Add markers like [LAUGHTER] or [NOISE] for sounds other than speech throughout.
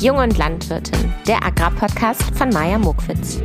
Jung und Landwirtin, der Agrarpodcast von Maja Mokwitz.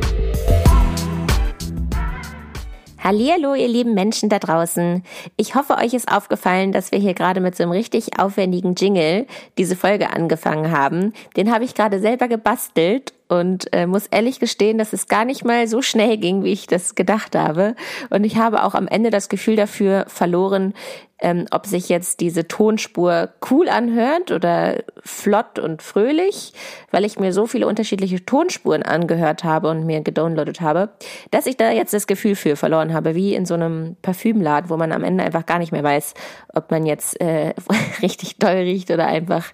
Hallihallo, ihr lieben Menschen da draußen. Ich hoffe, euch ist aufgefallen, dass wir hier gerade mit so einem richtig aufwendigen Jingle diese Folge angefangen haben. Den habe ich gerade selber gebastelt und äh, muss ehrlich gestehen, dass es gar nicht mal so schnell ging, wie ich das gedacht habe. Und ich habe auch am Ende das Gefühl dafür verloren, ähm, ob sich jetzt diese Tonspur cool anhört oder flott und fröhlich, weil ich mir so viele unterschiedliche Tonspuren angehört habe und mir gedownloadet habe, dass ich da jetzt das Gefühl für verloren habe, wie in so einem Parfümladen, wo man am Ende einfach gar nicht mehr weiß, ob man jetzt äh, [LAUGHS] richtig toll riecht oder einfach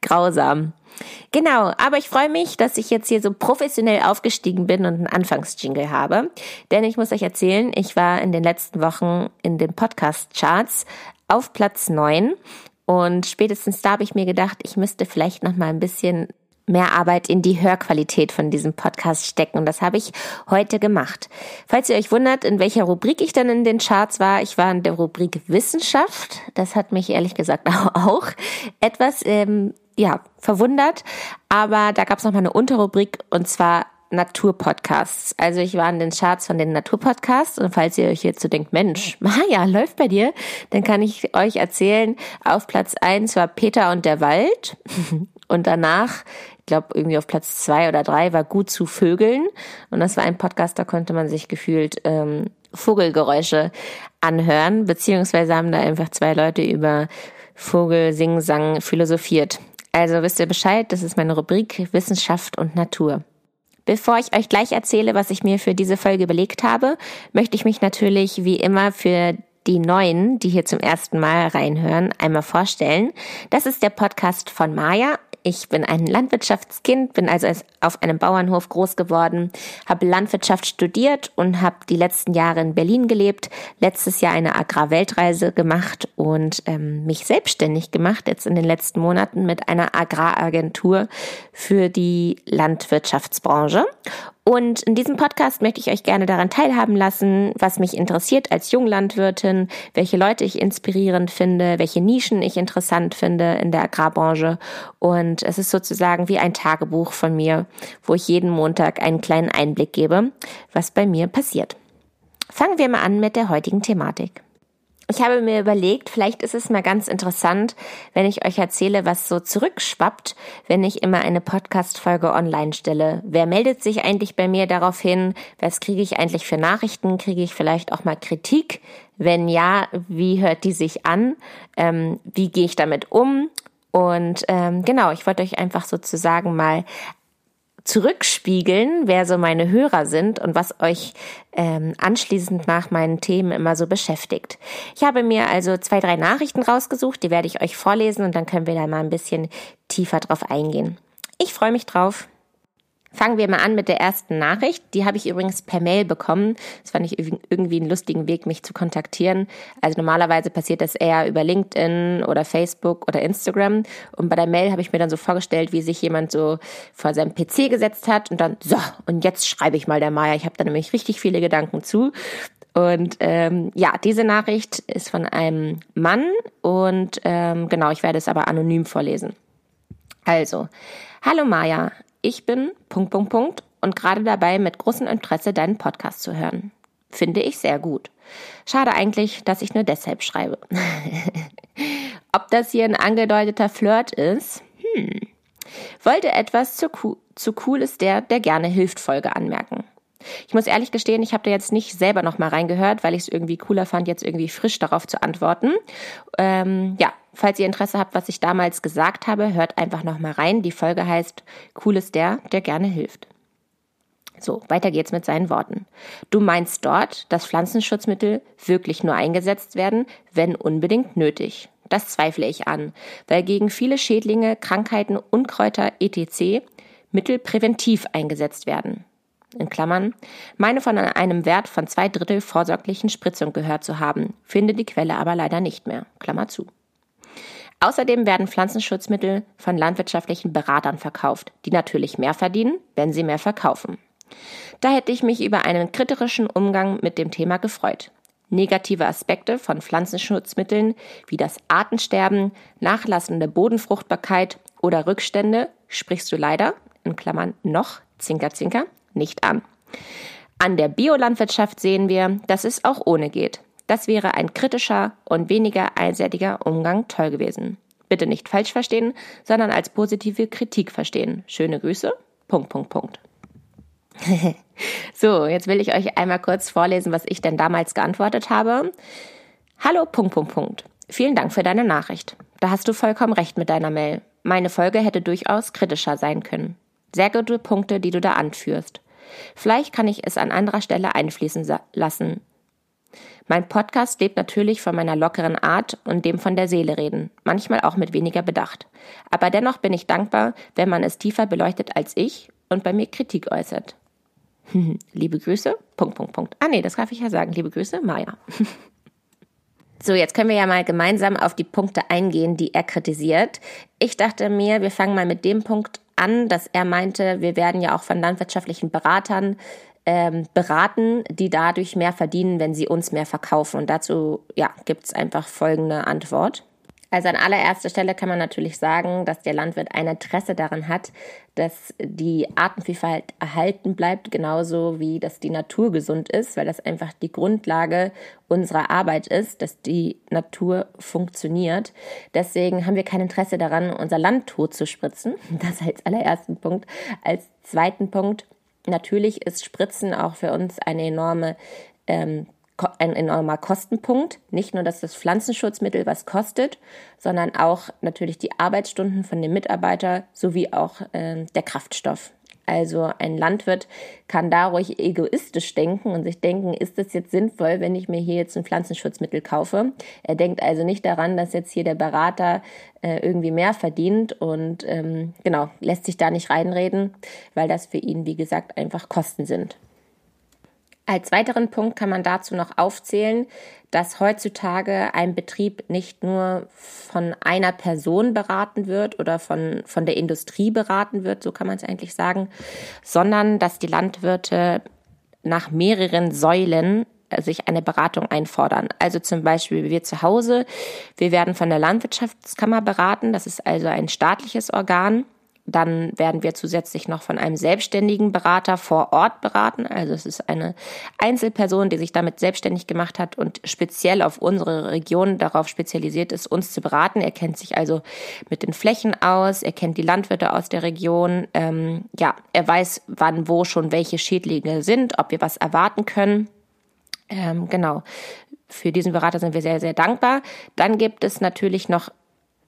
grausam. Genau, aber ich freue mich, dass ich jetzt hier so professionell aufgestiegen bin und einen Anfangsjingle habe. Denn ich muss euch erzählen, ich war in den letzten Wochen in den Podcast-Charts auf Platz neun und spätestens da habe ich mir gedacht, ich müsste vielleicht noch mal ein bisschen mehr Arbeit in die Hörqualität von diesem Podcast stecken. Und das habe ich heute gemacht. Falls ihr euch wundert, in welcher Rubrik ich dann in den Charts war, ich war in der Rubrik Wissenschaft. Das hat mich ehrlich gesagt [LAUGHS] auch etwas ähm, ja, verwundert. Aber da gab es noch mal eine Unterrubrik und zwar Naturpodcasts. Also ich war in den Charts von den Naturpodcasts und falls ihr euch jetzt so denkt, Mensch, Maja, läuft bei dir, dann kann ich euch erzählen, auf Platz eins war Peter und der Wald [LAUGHS] und danach, ich glaube irgendwie auf Platz zwei oder drei war Gut zu Vögeln und das war ein Podcast, da konnte man sich gefühlt ähm, Vogelgeräusche anhören, beziehungsweise haben da einfach zwei Leute über Vogel, Sing, Sang philosophiert. Also wisst ihr Bescheid, das ist meine Rubrik Wissenschaft und Natur. Bevor ich euch gleich erzähle, was ich mir für diese Folge überlegt habe, möchte ich mich natürlich wie immer für die Neuen, die hier zum ersten Mal reinhören, einmal vorstellen. Das ist der Podcast von Maya ich bin ein Landwirtschaftskind, bin also auf einem Bauernhof groß geworden, habe Landwirtschaft studiert und habe die letzten Jahre in Berlin gelebt, letztes Jahr eine Agrarweltreise gemacht und ähm, mich selbstständig gemacht, jetzt in den letzten Monaten mit einer Agraragentur für die Landwirtschaftsbranche. Und in diesem Podcast möchte ich euch gerne daran teilhaben lassen, was mich interessiert als Junglandwirtin, welche Leute ich inspirierend finde, welche Nischen ich interessant finde in der Agrarbranche. Und es ist sozusagen wie ein Tagebuch von mir, wo ich jeden Montag einen kleinen Einblick gebe, was bei mir passiert. Fangen wir mal an mit der heutigen Thematik. Ich habe mir überlegt, vielleicht ist es mal ganz interessant, wenn ich euch erzähle, was so zurückschwappt, wenn ich immer eine Podcast-Folge online stelle. Wer meldet sich eigentlich bei mir darauf hin? Was kriege ich eigentlich für Nachrichten? Kriege ich vielleicht auch mal Kritik? Wenn ja, wie hört die sich an? Ähm, wie gehe ich damit um? Und ähm, genau, ich wollte euch einfach sozusagen mal zurückspiegeln, wer so meine Hörer sind und was euch ähm, anschließend nach meinen Themen immer so beschäftigt. Ich habe mir also zwei, drei Nachrichten rausgesucht, die werde ich euch vorlesen und dann können wir da mal ein bisschen tiefer drauf eingehen. Ich freue mich drauf. Fangen wir mal an mit der ersten Nachricht. Die habe ich übrigens per Mail bekommen. Das fand ich irgendwie einen lustigen Weg, mich zu kontaktieren. Also normalerweise passiert das eher über LinkedIn oder Facebook oder Instagram. Und bei der Mail habe ich mir dann so vorgestellt, wie sich jemand so vor seinem PC gesetzt hat und dann, so, und jetzt schreibe ich mal der Maya. Ich habe da nämlich richtig viele Gedanken zu. Und ähm, ja, diese Nachricht ist von einem Mann und ähm, genau, ich werde es aber anonym vorlesen. Also, hallo Maya, ich bin Punkt, Punkt, Punkt und gerade dabei, mit großem Interesse deinen Podcast zu hören. Finde ich sehr gut. Schade eigentlich, dass ich nur deshalb schreibe. [LAUGHS] Ob das hier ein angedeuteter Flirt ist? Hm. Wollte etwas zu, zu cool ist der, der gerne hilft Folge anmerken. Ich muss ehrlich gestehen, ich habe da jetzt nicht selber noch mal reingehört, weil ich es irgendwie cooler fand, jetzt irgendwie frisch darauf zu antworten. Ähm, ja, falls ihr Interesse habt, was ich damals gesagt habe, hört einfach noch mal rein. Die Folge heißt Cool ist der, der gerne hilft. So, weiter geht's mit seinen Worten. Du meinst dort, dass Pflanzenschutzmittel wirklich nur eingesetzt werden, wenn unbedingt nötig. Das zweifle ich an, weil gegen viele Schädlinge, Krankheiten, Unkräuter etc. Mittel präventiv eingesetzt werden in Klammern, meine von einem Wert von zwei Drittel vorsorglichen Spritzung gehört zu haben, finde die Quelle aber leider nicht mehr. Klammer zu. Außerdem werden Pflanzenschutzmittel von landwirtschaftlichen Beratern verkauft, die natürlich mehr verdienen, wenn sie mehr verkaufen. Da hätte ich mich über einen kritischen Umgang mit dem Thema gefreut. Negative Aspekte von Pflanzenschutzmitteln wie das Artensterben, nachlassende Bodenfruchtbarkeit oder Rückstände sprichst du leider, in Klammern noch, Zinker, Zinker, nicht an. An der Biolandwirtschaft sehen wir, dass es auch ohne geht. Das wäre ein kritischer und weniger einseitiger Umgang toll gewesen. Bitte nicht falsch verstehen, sondern als positive Kritik verstehen. Schöne Grüße. Punkt, Punkt, Punkt. [LAUGHS] so, jetzt will ich euch einmal kurz vorlesen, was ich denn damals geantwortet habe. Hallo, Punkt, Punkt, Punkt. Vielen Dank für deine Nachricht. Da hast du vollkommen recht mit deiner Mail. Meine Folge hätte durchaus kritischer sein können. Sehr gute Punkte, die du da anführst. Vielleicht kann ich es an anderer Stelle einfließen lassen. Mein Podcast lebt natürlich von meiner lockeren Art und dem von der Seele reden, manchmal auch mit weniger Bedacht. Aber dennoch bin ich dankbar, wenn man es tiefer beleuchtet als ich und bei mir Kritik äußert. [LAUGHS] Liebe Grüße, Punkt, Punkt, Punkt. Ah nee, das darf ich ja sagen. Liebe Grüße, Maja. [LAUGHS] So, jetzt können wir ja mal gemeinsam auf die Punkte eingehen, die er kritisiert. Ich dachte mir, wir fangen mal mit dem Punkt an, dass er meinte, wir werden ja auch von landwirtschaftlichen Beratern ähm, beraten, die dadurch mehr verdienen, wenn sie uns mehr verkaufen. Und dazu ja, gibt es einfach folgende Antwort. Also an allererster Stelle kann man natürlich sagen, dass der Landwirt ein Interesse daran hat, dass die Artenvielfalt erhalten bleibt, genauso wie dass die Natur gesund ist, weil das einfach die Grundlage unserer Arbeit ist, dass die Natur funktioniert. Deswegen haben wir kein Interesse daran, unser Land tot zu spritzen. [LAUGHS] Das als allerersten Punkt. Als zweiten Punkt, natürlich ist Spritzen auch für uns eine enorme ähm, ein enormer Kostenpunkt. Nicht nur, dass das Pflanzenschutzmittel was kostet, sondern auch natürlich die Arbeitsstunden von dem Mitarbeiter sowie auch äh, der Kraftstoff. Also ein Landwirt kann da ruhig egoistisch denken und sich denken, ist das jetzt sinnvoll, wenn ich mir hier jetzt ein Pflanzenschutzmittel kaufe? Er denkt also nicht daran, dass jetzt hier der Berater äh, irgendwie mehr verdient und ähm, genau, lässt sich da nicht reinreden, weil das für ihn, wie gesagt, einfach Kosten sind. Als weiteren Punkt kann man dazu noch aufzählen, dass heutzutage ein Betrieb nicht nur von einer Person beraten wird oder von, von der Industrie beraten wird, so kann man es eigentlich sagen, sondern dass die Landwirte nach mehreren Säulen äh, sich eine Beratung einfordern. Also zum Beispiel wir zu Hause, wir werden von der Landwirtschaftskammer beraten, das ist also ein staatliches Organ. Dann werden wir zusätzlich noch von einem selbstständigen Berater vor Ort beraten. Also es ist eine Einzelperson, die sich damit selbstständig gemacht hat und speziell auf unsere Region darauf spezialisiert ist, uns zu beraten. Er kennt sich also mit den Flächen aus, er kennt die Landwirte aus der Region. Ähm, ja, er weiß, wann wo schon welche Schädlinge sind, ob wir was erwarten können. Ähm, genau. Für diesen Berater sind wir sehr, sehr dankbar. Dann gibt es natürlich noch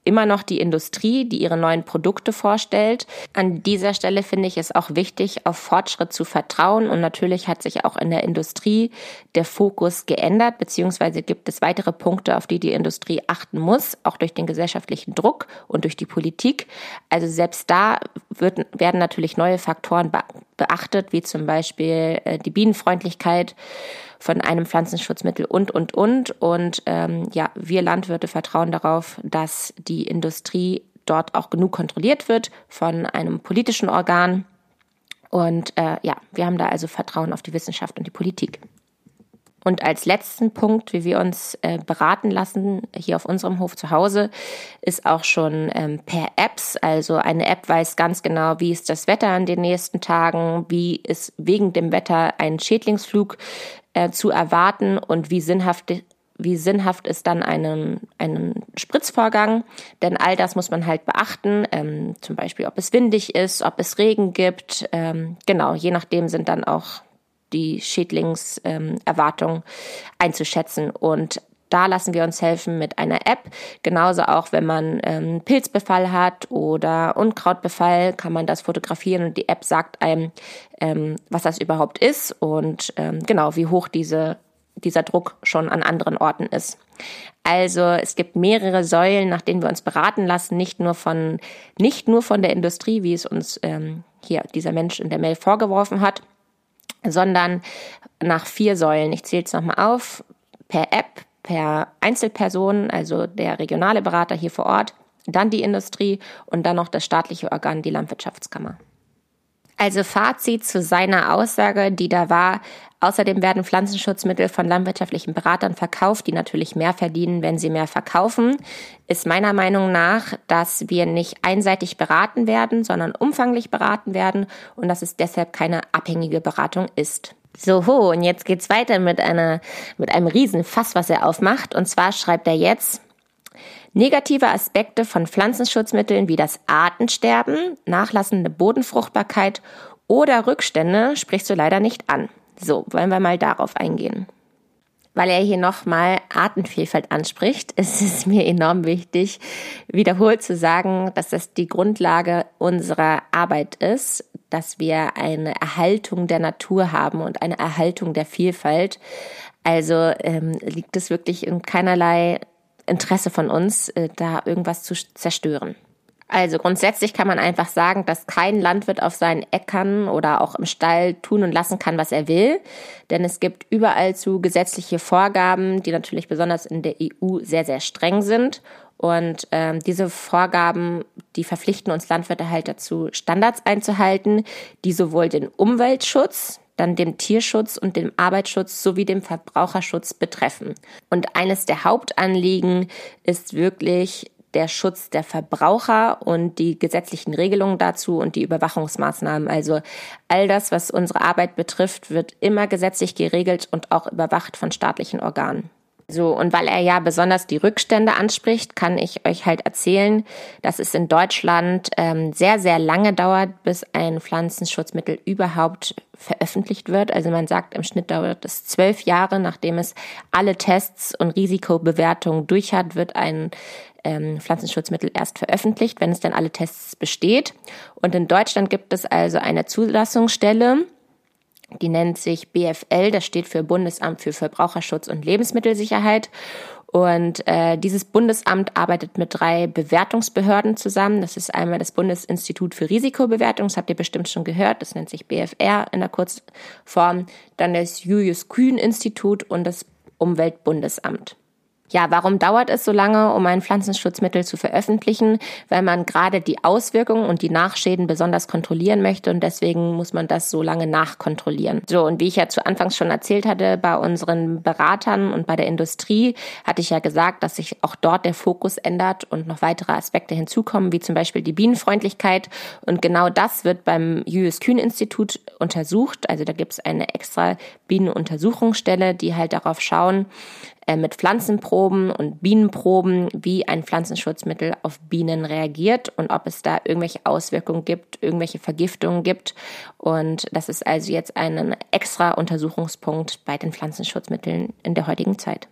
immer noch die Industrie, die ihre neuen Produkte vorstellt. An dieser Stelle finde ich es auch wichtig, auf Fortschritt zu vertrauen. Und natürlich hat sich auch in der Industrie der Fokus geändert, beziehungsweise gibt es weitere Punkte, auf die die Industrie achten muss, auch durch den gesellschaftlichen Druck und durch die Politik. Also selbst da wird, werden natürlich neue Faktoren beachtet, wie zum Beispiel äh, die Bienenfreundlichkeit von einem Pflanzenschutzmittel und, und, und. Und ähm, ja, wir Landwirte vertrauen darauf, dass die Industrie dort auch genug kontrolliert wird von einem politischen Organ. Und äh, ja, wir haben da also Vertrauen auf die Wissenschaft und die Politik. Und als letzten Punkt, wie wir uns äh, beraten lassen, hier auf unserem Hof zu Hause, ist auch schon ähm, per Apps. Also eine App weiß ganz genau, wie ist das Wetter an den nächsten Tagen, wie ist wegen dem Wetter ein Schädlingsflug äh, zu erwarten und wie sinnhaft wie sinnhaft ist dann einen, einen Spritzvorgang, denn all das muss man halt beachten, ähm, zum Beispiel ob es windig ist, ob es Regen gibt, ähm, genau, je nachdem sind dann auch die Schädlingserwartung ähm, einzuschätzen und da lassen wir uns helfen mit einer App. Genauso auch, wenn man ähm, Pilzbefall hat oder Unkrautbefall, kann man das fotografieren und die App sagt einem, ähm, was das überhaupt ist und ähm, genau, wie hoch diese, dieser Druck schon an anderen Orten ist. Also es gibt mehrere Säulen, nach denen wir uns beraten lassen, nicht nur von nicht nur von der Industrie, wie es uns ähm, hier dieser Mensch in der Mail vorgeworfen hat, sondern nach vier Säulen. Ich zähle es nochmal auf. Per App, per Einzelperson, also der regionale Berater hier vor Ort, dann die Industrie und dann noch das staatliche Organ, die Landwirtschaftskammer. Also Fazit zu seiner Aussage, die da war, außerdem werden Pflanzenschutzmittel von landwirtschaftlichen Beratern verkauft, die natürlich mehr verdienen, wenn sie mehr verkaufen, ist meiner Meinung nach, dass wir nicht einseitig beraten werden, sondern umfanglich beraten werden und dass es deshalb keine abhängige Beratung ist. So, und jetzt geht's weiter mit einer, mit einem Riesenfass, was er aufmacht. Und zwar schreibt er jetzt, Negative Aspekte von Pflanzenschutzmitteln wie das Artensterben, nachlassende Bodenfruchtbarkeit oder Rückstände sprichst du leider nicht an. So, wollen wir mal darauf eingehen. Weil er hier nochmal Artenvielfalt anspricht, [LAUGHS] ist es mir enorm wichtig, wiederholt zu sagen, dass das die Grundlage unserer Arbeit ist, dass wir eine Erhaltung der Natur haben und eine Erhaltung der Vielfalt. Also ähm, liegt es wirklich in keinerlei Interesse von uns, äh, da irgendwas zu zerstören. Also grundsätzlich kann man einfach sagen, dass kein Landwirt auf seinen Äckern oder auch im Stall tun und lassen kann, was er will. Denn es gibt überall zu gesetzliche Vorgaben, die natürlich besonders in der EU sehr, sehr streng sind. Und ähm, diese Vorgaben, die verpflichten uns Landwirte halt dazu, Standards einzuhalten, die sowohl den Umweltschutz, dann dem Tierschutz und dem Arbeitsschutz sowie dem Verbraucherschutz betreffen. Und eines der Hauptanliegen ist wirklich der Schutz der Verbraucher und die gesetzlichen Regelungen dazu und die Überwachungsmaßnahmen. Also all das, was unsere Arbeit betrifft, wird immer gesetzlich geregelt und auch überwacht von staatlichen Organen. So, und weil er ja besonders die Rückstände anspricht, kann ich euch halt erzählen, dass es in Deutschland ähm, sehr, sehr lange dauert, bis ein Pflanzenschutzmittel überhaupt veröffentlicht wird. Also man sagt, im Schnitt dauert es zwölf Jahre, nachdem es alle Tests und Risikobewertungen durch hat, wird ein ähm, Pflanzenschutzmittel erst veröffentlicht, wenn es dann alle Tests besteht. Und in Deutschland gibt es also eine Zulassungsstelle, die nennt sich BFL, das steht für Bundesamt für Verbraucherschutz und Lebensmittelsicherheit. Und äh, dieses Bundesamt arbeitet mit drei Bewertungsbehörden zusammen. Das ist einmal das Bundesinstitut für Risikobewertung, das habt ihr bestimmt schon gehört, das nennt sich BFR in der Kurzform. Dann das Julius Kühn Institut und das Umweltbundesamt. Ja, warum dauert es so lange, um ein Pflanzenschutzmittel zu veröffentlichen? Weil man gerade die Auswirkungen und die Nachschäden besonders kontrollieren möchte und deswegen muss man das so lange nachkontrollieren. So, und wie ich ja zu Anfangs schon erzählt hatte, bei unseren Beratern und bei der Industrie hatte ich ja gesagt, dass sich auch dort der Fokus ändert und noch weitere Aspekte hinzukommen, wie zum Beispiel die Bienenfreundlichkeit. Und genau das wird beim Julius Kühn Institut untersucht. Also da gibt es eine extra Bienenuntersuchungsstelle, die halt darauf schauen, mit Pflanzenproben und Bienenproben, wie ein Pflanzenschutzmittel auf Bienen reagiert und ob es da irgendwelche Auswirkungen gibt, irgendwelche Vergiftungen gibt. Und das ist also jetzt ein extra Untersuchungspunkt bei den Pflanzenschutzmitteln in der heutigen Zeit.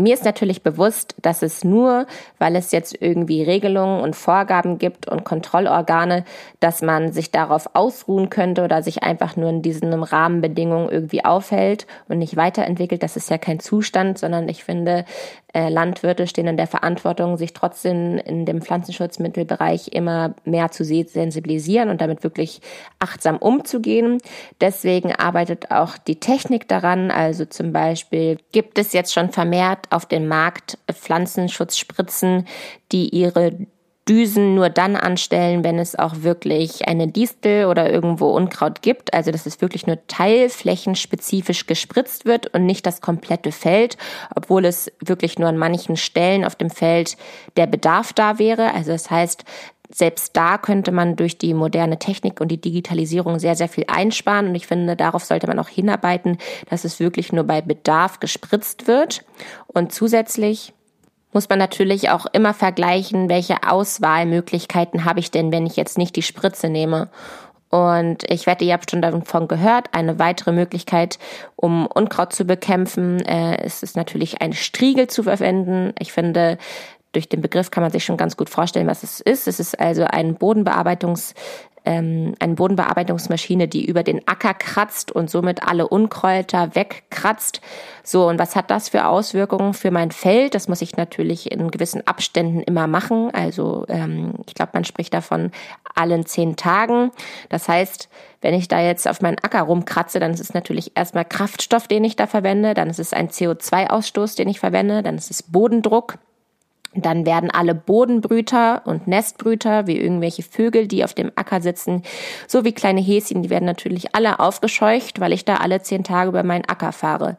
Mir ist natürlich bewusst, dass es nur, weil es jetzt irgendwie Regelungen und Vorgaben gibt und Kontrollorgane, dass man sich darauf ausruhen könnte oder sich einfach nur in diesen Rahmenbedingungen irgendwie aufhält und nicht weiterentwickelt. Das ist ja kein Zustand, sondern ich finde, äh, Landwirte stehen in der Verantwortung, sich trotzdem in dem Pflanzenschutzmittelbereich immer mehr zu sensibilisieren und damit wirklich achtsam umzugehen. Deswegen arbeitet auch die Technik daran. Also zum Beispiel gibt es jetzt schon vermehrt auf dem Markt Pflanzenschutzspritzen, die ihre Düsen nur dann anstellen, wenn es auch wirklich eine Distel oder irgendwo Unkraut gibt. Also dass es wirklich nur teilflächenspezifisch gespritzt wird und nicht das komplette Feld, obwohl es wirklich nur an manchen Stellen auf dem Feld der Bedarf da wäre. Also das heißt, selbst da könnte man durch die moderne Technik und die Digitalisierung sehr, sehr viel einsparen. Und ich finde, darauf sollte man auch hinarbeiten, dass es wirklich nur bei Bedarf gespritzt wird. Und zusätzlich muss man natürlich auch immer vergleichen, welche Auswahlmöglichkeiten habe ich denn, wenn ich jetzt nicht die Spritze nehme. Und ich wette, ihr habt schon davon gehört, eine weitere Möglichkeit, um Unkraut zu bekämpfen, äh, ist es natürlich ein Striegel zu verwenden. Ich finde, durch den Begriff kann man sich schon ganz gut vorstellen, was es ist. Es ist also ein Bodenbearbeitungs ähm, eine Bodenbearbeitungsmaschine, die über den Acker kratzt und somit alle Unkräuter wegkratzt. So, und was hat das für Auswirkungen für mein Feld? Das muss ich natürlich in gewissen Abständen immer machen. Also ähm, ich glaube, man spricht davon allen zehn Tagen. Das heißt, wenn ich da jetzt auf meinen Acker rumkratze, dann ist es natürlich erstmal Kraftstoff, den ich da verwende, dann ist es ein CO2-Ausstoß, den ich verwende, dann ist es Bodendruck. Dann werden alle Bodenbrüter und Nestbrüter, wie irgendwelche Vögel, die auf dem Acker sitzen, so wie kleine Häschen, die werden natürlich alle aufgescheucht, weil ich da alle zehn Tage über meinen Acker fahre.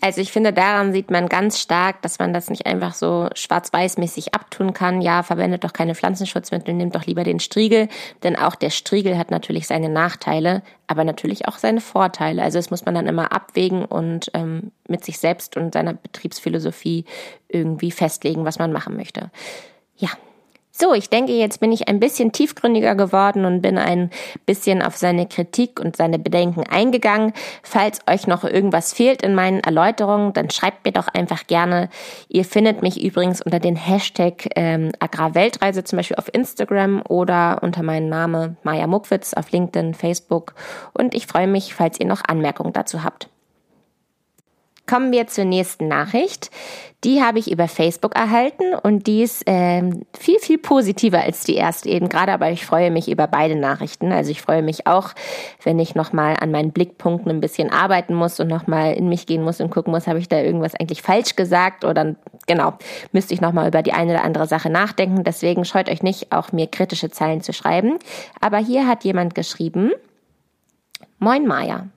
Also ich finde, daran sieht man ganz stark, dass man das nicht einfach so schwarz-weiß-mäßig abtun kann. Ja, verwendet doch keine Pflanzenschutzmittel, nehmt doch lieber den Striegel, denn auch der Striegel hat natürlich seine Nachteile, aber natürlich auch seine Vorteile. Also das muss man dann immer abwägen und ähm, mit sich selbst und seiner Betriebsphilosophie irgendwie festlegen, was man machen möchte. Ja, so, ich denke, jetzt bin ich ein bisschen tiefgründiger geworden und bin ein bisschen auf seine Kritik und seine Bedenken eingegangen. Falls euch noch irgendwas fehlt in meinen Erläuterungen, dann schreibt mir doch einfach gerne. Ihr findet mich übrigens unter den Hashtag ähm, Agrarweltreise zum Beispiel auf Instagram oder unter meinem Namen Maja Muckwitz auf LinkedIn, Facebook. Und ich freue mich, falls ihr noch Anmerkungen dazu habt. Kommen wir zur nächsten Nachricht. Die habe ich über Facebook erhalten und die ist ähm, viel, viel positiver als die erste eben gerade, aber ich freue mich über beide Nachrichten. Also ich freue mich auch, wenn ich nochmal an meinen Blickpunkten ein bisschen arbeiten muss und nochmal in mich gehen muss und gucken muss, habe ich da irgendwas eigentlich falsch gesagt oder genau, müsste ich nochmal über die eine oder andere Sache nachdenken. Deswegen scheut euch nicht, auch mir kritische Zeilen zu schreiben. Aber hier hat jemand geschrieben, Moin Maya.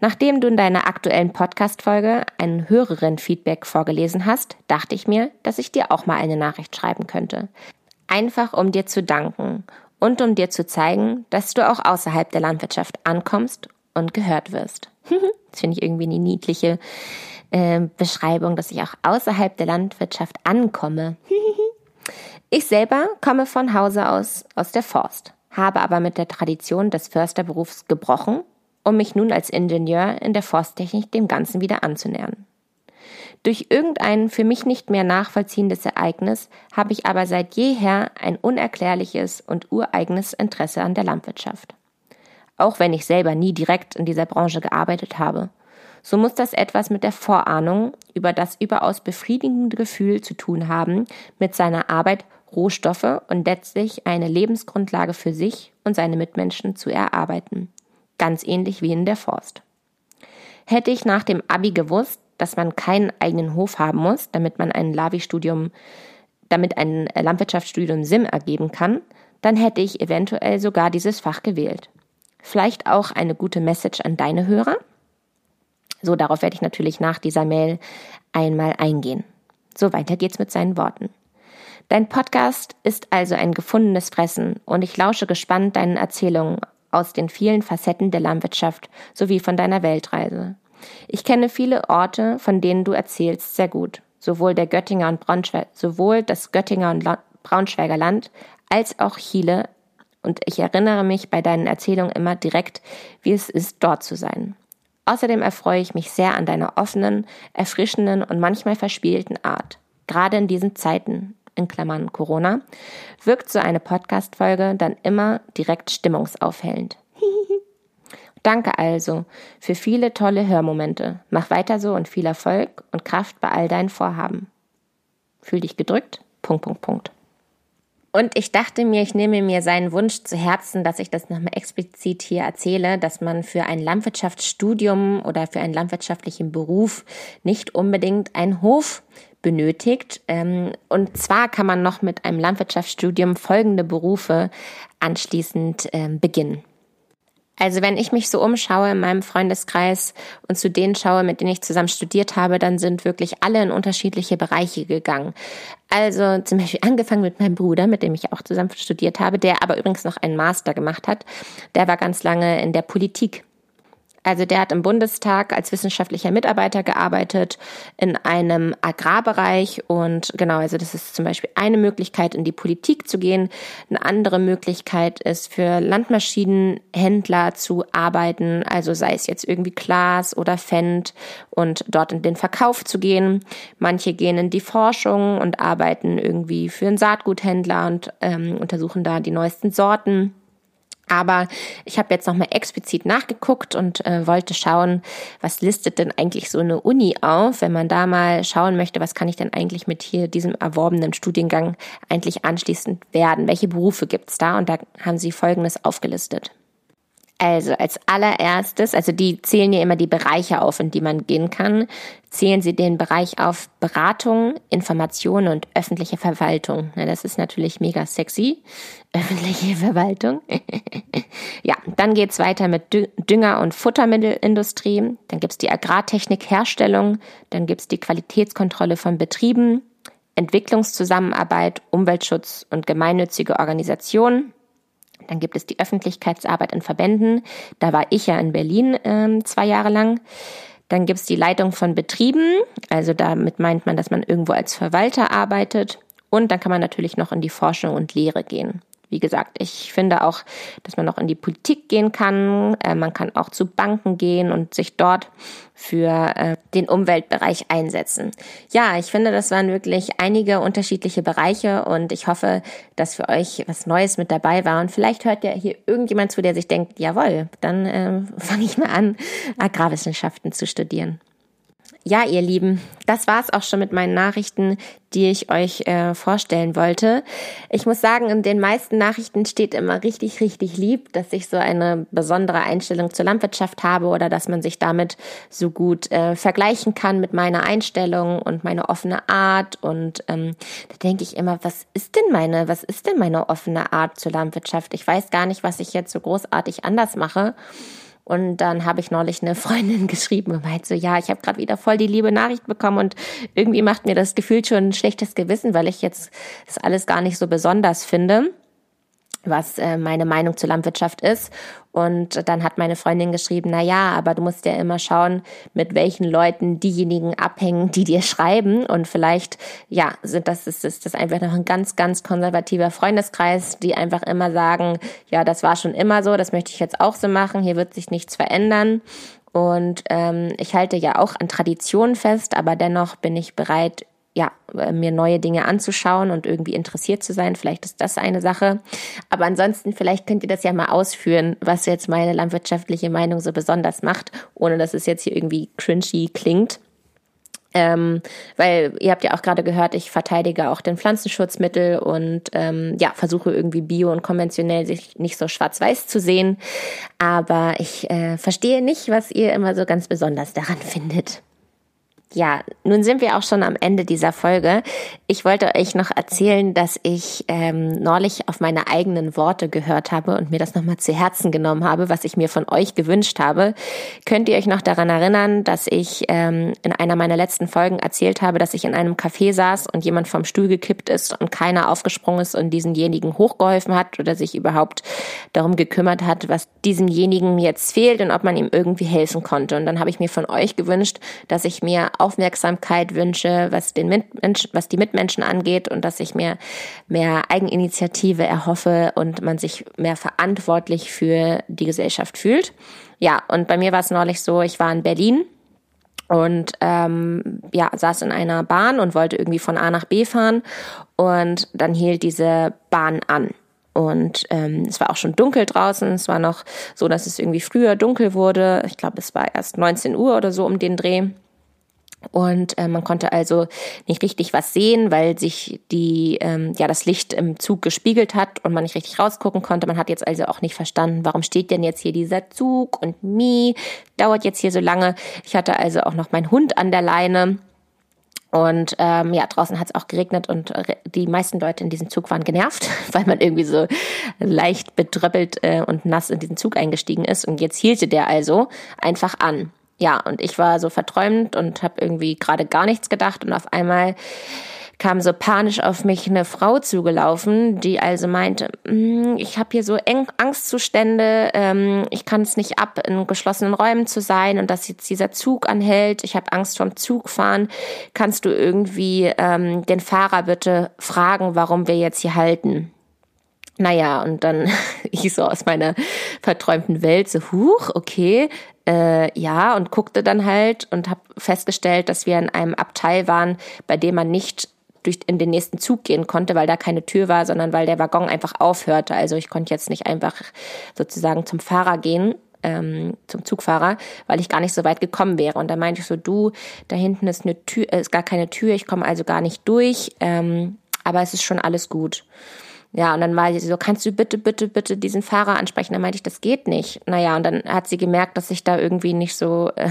Nachdem du in deiner aktuellen Podcast-Folge ein Hörerin-Feedback vorgelesen hast, dachte ich mir, dass ich dir auch mal eine Nachricht schreiben könnte. Einfach um dir zu danken und um dir zu zeigen, dass du auch außerhalb der Landwirtschaft ankommst und gehört wirst. [LAUGHS] das finde ich irgendwie eine niedliche äh, Beschreibung, dass ich auch außerhalb der Landwirtschaft ankomme. [LAUGHS] ich selber komme von Hause aus aus der Forst, habe aber mit der Tradition des Försterberufs gebrochen um mich nun als Ingenieur in der Forsttechnik dem Ganzen wieder anzunähern. Durch irgendein für mich nicht mehr nachvollziehendes Ereignis habe ich aber seit jeher ein unerklärliches und ureigenes Interesse an der Landwirtschaft. Auch wenn ich selber nie direkt in dieser Branche gearbeitet habe, so muss das etwas mit der Vorahnung über das überaus befriedigende Gefühl zu tun haben, mit seiner Arbeit Rohstoffe und letztlich eine Lebensgrundlage für sich und seine Mitmenschen zu erarbeiten ganz ähnlich wie in der Forst. Hätte ich nach dem Abi gewusst, dass man keinen eigenen Hof haben muss, damit man ein Lavi-Studium, damit ein Landwirtschaftsstudium SIM ergeben kann, dann hätte ich eventuell sogar dieses Fach gewählt. Vielleicht auch eine gute Message an deine Hörer. So, darauf werde ich natürlich nach dieser Mail einmal eingehen. So, weiter geht's mit seinen Worten. Dein Podcast ist also ein gefundenes Fressen und ich lausche gespannt deinen Erzählungen aus den vielen Facetten der Landwirtschaft sowie von deiner Weltreise. Ich kenne viele Orte, von denen du erzählst, sehr gut. Sowohl der Göttinger und Braunschweig, sowohl das Göttinger und Braunschweiger Land als auch Chile. Und ich erinnere mich bei deinen Erzählungen immer direkt, wie es ist, dort zu sein. Außerdem erfreue ich mich sehr an deiner offenen, erfrischenden und manchmal verspielten Art. Gerade in diesen Zeiten, in Klammern Corona, wirkt so eine Podcast-Folge dann immer direkt stimmungsaufhellend. [LAUGHS] Danke also für viele tolle Hörmomente. Mach weiter so und viel Erfolg und Kraft bei all deinen Vorhaben. Fühl dich gedrückt. Punkt, Punkt, Punkt. Und ich dachte mir, ich nehme mir seinen Wunsch zu Herzen, dass ich das nochmal explizit hier erzähle, dass man für ein Landwirtschaftsstudium oder für einen landwirtschaftlichen Beruf nicht unbedingt einen Hof benötigt. Ähm, und zwar kann man noch mit einem Landwirtschaftsstudium folgende Berufe anschließend ähm, beginnen. Also wenn ich mich so umschaue in meinem Freundeskreis und zu denen schaue, mit denen ich zusammen studiert habe, dann sind wirklich alle in unterschiedliche Bereiche gegangen. Also zum Beispiel angefangen mit meinem Bruder, mit dem ich auch zusammen studiert habe, der aber übrigens noch einen Master gemacht hat. Der war ganz lange in der Politik also der hat im Bundestag als wissenschaftlicher Mitarbeiter gearbeitet in einem Agrarbereich und genau, also das ist zum Beispiel eine Möglichkeit, in die Politik zu gehen. Eine andere Möglichkeit ist für Landmaschinenhändler zu arbeiten, also sei es jetzt irgendwie Glas oder Fendt und dort in den Verkauf zu gehen. Manche gehen in die Forschung und arbeiten irgendwie für einen Saatguthändler und ähm, untersuchen da die neuesten Sorten. Aber ich habe jetzt nochmal explizit nachgeguckt und äh, wollte schauen, was listet denn eigentlich so eine Uni auf, wenn man da mal schauen möchte, was kann ich denn eigentlich mit hier diesem erworbenen Studiengang eigentlich anschließend werden? Welche Berufe gibt's da? Und da haben sie Folgendes aufgelistet. Also als allererstes, also die zählen ja immer die Bereiche auf, in die man gehen kann, zählen sie den Bereich auf Beratung, Information und öffentliche Verwaltung. Ja, das ist natürlich mega sexy. [LAUGHS] Öffentliche Verwaltung. [LAUGHS] ja, dann geht's weiter mit Dünger- und Futtermittelindustrie. Dann gibt's die Agrartechnikherstellung. Dann gibt's die Qualitätskontrolle von Betrieben, Entwicklungszusammenarbeit, Umweltschutz und gemeinnützige Organisationen. Dann gibt es die Öffentlichkeitsarbeit in Verbänden. Da war ich ja in Berlin äh, zwei Jahre lang. Dann gibt es die Leitung von Betrieben. Also damit meint man, dass man irgendwo als Verwalter arbeitet. Und dann kann man natürlich noch in die Forschung und Lehre gehen. Wie gesagt, ich finde auch, dass man noch in die Politik gehen kann. Äh, man kann auch zu Banken gehen und sich dort für äh, den Umweltbereich einsetzen. Ja, ich finde, das waren wirklich einige unterschiedliche Bereiche und ich hoffe, dass für euch was Neues mit dabei war. Und vielleicht hört ja hier irgendjemand zu, der sich denkt, jawohl, dann äh, [LAUGHS] fange ich mal an, Agrarwissenschaften zu studieren. Ja, ihr Lieben, das war's auch schon mit meinen Nachrichten, die ich euch äh, vorstellen wollte. Ich muss sagen, in den meisten Nachrichten steht immer richtig, richtig lieb, dass ich so eine besondere Einstellung zur Landwirtschaft habe oder dass man sich damit so gut äh, vergleichen kann mit meiner Einstellung und meine offene Art. Und ähm, da denke ich immer, was ist denn meine, was ist denn meine offene Art zur Landwirtschaft? Ich weiß gar nicht, was ich jetzt so großartig anders mache. Und dann habe ich neulich eine Freundin [LAUGHS] geschrieben und meinte so, ja, ich habe gerade wieder voll die liebe Nachricht bekommen und irgendwie macht mir das Gefühl schon ein schlechtes Gewissen, weil ich jetzt das alles gar nicht so besonders finde was äh, meine Meinung zur Landwirtschaft ist. Und dann hat meine Freundin geschrieben, na ja, aber du musst ja immer schauen, mit welchen Leuten diejenigen abhängen, die dir schreiben. Und vielleicht, ja, sind das, ist, ist das einfach noch ein ganz, ganz konservativer Freundeskreis, die einfach immer sagen, ja, das war schon immer so, das möchte ich jetzt auch so machen, hier wird sich nichts verändern. Und ähm, ich halte ja auch an Traditionen fest, aber dennoch bin ich bereit, ja, äh, mir neue Dinge anzuschauen und irgendwie interessiert zu sein. Vielleicht ist das eine Sache. Aber ansonsten, vielleicht könnt ihr das ja mal ausführen, was jetzt meine landwirtschaftliche Meinung so besonders macht, ohne dass es jetzt hier irgendwie cringy klingt. Ähm, weil ihr habt ja auch gerade gehört, ich verteidige auch den Pflanzenschutzmittel und ähm, ja, versuche irgendwie bio und konventionell sich nicht so schwarz-weiß zu sehen. Aber ich äh, verstehe nicht, was ihr immer so ganz besonders daran [LAUGHS] findet. Ja, nun sind wir auch schon am Ende dieser Folge. Ich wollte euch noch erzählen, dass ich ähm, neulich auf meine eigenen Worte gehört habe und mir das nochmal zu Herzen genommen habe, was ich mir von euch gewünscht habe. Könnt ihr euch noch daran erinnern, dass ich ähm, in einer meiner letzten Folgen erzählt habe, dass ich in einem Café saß und jemand vom Stuhl gekippt ist und keiner aufgesprungen ist und diesenjenigen hochgeholfen hat oder sich überhaupt darum gekümmert hat, was diesemjenigen jetzt fehlt und ob man ihm irgendwie helfen konnte. Und dann habe ich mir von euch gewünscht, dass ich mir Aufmerksamkeit wünsche, was den Mitmenschen, was die Mitmenschen angeht und dass ich mir mehr Eigeninitiative erhoffe und man sich mehr verantwortlich für die Gesellschaft fühlt. Ja, und bei mir war es neulich so, ich war in Berlin und ähm, ja saß in einer Bahn und wollte irgendwie von A nach B fahren und dann hielt diese Bahn an und ähm, es war auch schon dunkel draußen. Es war noch so, dass es irgendwie früher dunkel wurde. Ich glaube, es war erst 19 Uhr oder so um den Dreh. Und äh, man konnte also nicht richtig was sehen, weil sich die ähm, ja das Licht im Zug gespiegelt hat und man nicht richtig rausgucken konnte. Man hat jetzt also auch nicht verstanden, warum steht denn jetzt hier dieser Zug und mi dauert jetzt hier so lange. Ich hatte also auch noch meinen Hund an der Leine. Und ähm, ja, draußen hat es auch geregnet und die meisten Leute in diesem Zug waren genervt, [LAUGHS] weil man irgendwie so leicht bedröppelt äh, und nass in diesen Zug eingestiegen ist. Und jetzt hielte der also einfach an ja, und ich war so verträumt und habe irgendwie gerade gar nichts gedacht. Und auf einmal kam so panisch auf mich eine Frau zugelaufen, die also meinte, mm, ich habe hier so Eng Angstzustände, ähm, ich kann es nicht ab, in geschlossenen Räumen zu sein und dass jetzt dieser Zug anhält, ich habe Angst vom Zugfahren, kannst du irgendwie ähm, den Fahrer bitte fragen, warum wir jetzt hier halten? Naja, und dann [LAUGHS] ich so aus meiner verträumten Welt so, huch, okay, äh, ja, und guckte dann halt und habe festgestellt, dass wir in einem Abteil waren, bei dem man nicht durch in den nächsten Zug gehen konnte, weil da keine Tür war, sondern weil der Waggon einfach aufhörte. Also ich konnte jetzt nicht einfach sozusagen zum Fahrer gehen, ähm, zum Zugfahrer, weil ich gar nicht so weit gekommen wäre. Und da meinte ich so, du, da hinten ist eine Tür, äh, ist gar keine Tür, ich komme also gar nicht durch, ähm, aber es ist schon alles gut. Ja, und dann war sie so, kannst du bitte, bitte, bitte diesen Fahrer ansprechen? Dann meinte ich, das geht nicht. Naja, und dann hat sie gemerkt, dass ich da irgendwie nicht so, äh,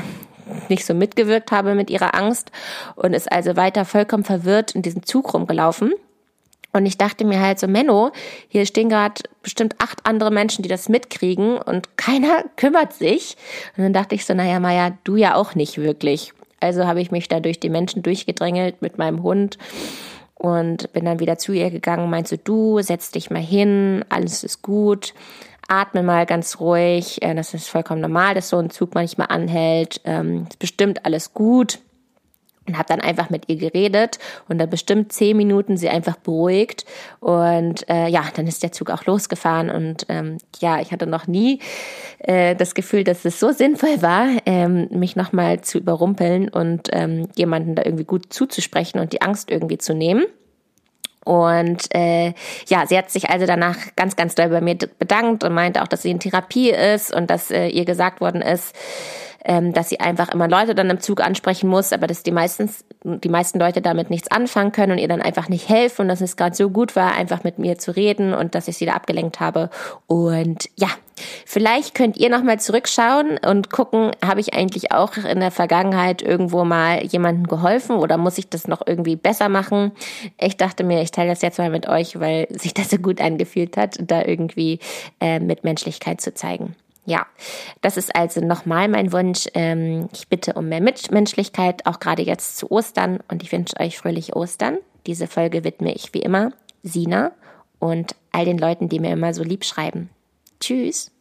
nicht so mitgewirkt habe mit ihrer Angst und ist also weiter vollkommen verwirrt in diesem Zug rumgelaufen. Und ich dachte mir halt so, Menno, hier stehen gerade bestimmt acht andere Menschen, die das mitkriegen und keiner [LAUGHS] kümmert sich. Und dann dachte ich so, naja, Maja, du ja auch nicht wirklich. Also habe ich mich da durch die Menschen durchgedrängelt mit meinem Hund und bin dann wieder zu ihr gegangen, meinte du, setz dich mal hin, alles ist gut, atme mal ganz ruhig, äh, das ist vollkommen normal, dass so ein Zug manchmal anhält, ähm, ist bestimmt alles gut und habe dann einfach mit ihr geredet und dann bestimmt zehn Minuten sie einfach beruhigt und äh, ja, dann ist der Zug auch losgefahren und ähm, ja, ich hatte noch nie äh, das Gefühl, dass es so sinnvoll war, ähm, mich nochmal zu überrumpeln und ähm, jemanden da irgendwie gut zuzusprechen und die Angst irgendwie zu nehmen. Und äh, ja, sie hat sich also danach ganz, ganz doll bei mir bedankt und meinte auch, dass sie in Therapie ist und dass äh, ihr gesagt worden ist, ähm, dass sie einfach immer Leute dann im Zug ansprechen muss, aber dass die meistens die meisten Leute damit nichts anfangen können und ihr dann einfach nicht helfen und dass es gerade so gut war, einfach mit mir zu reden und dass ich sie da abgelenkt habe. Und ja, Vielleicht könnt ihr nochmal zurückschauen und gucken, habe ich eigentlich auch in der Vergangenheit irgendwo mal jemandem geholfen oder muss ich das noch irgendwie besser machen? Ich dachte mir, ich teile das jetzt mal mit euch, weil sich das so gut angefühlt hat, da irgendwie äh, mit Menschlichkeit zu zeigen. Ja, das ist also nochmal mein Wunsch. Ähm, ich bitte um mehr Mitmenschlichkeit, auch gerade jetzt zu Ostern. Und ich wünsche euch fröhliche Ostern. Diese Folge widme ich wie immer Sina und all den Leuten, die mir immer so lieb schreiben. Tschüss.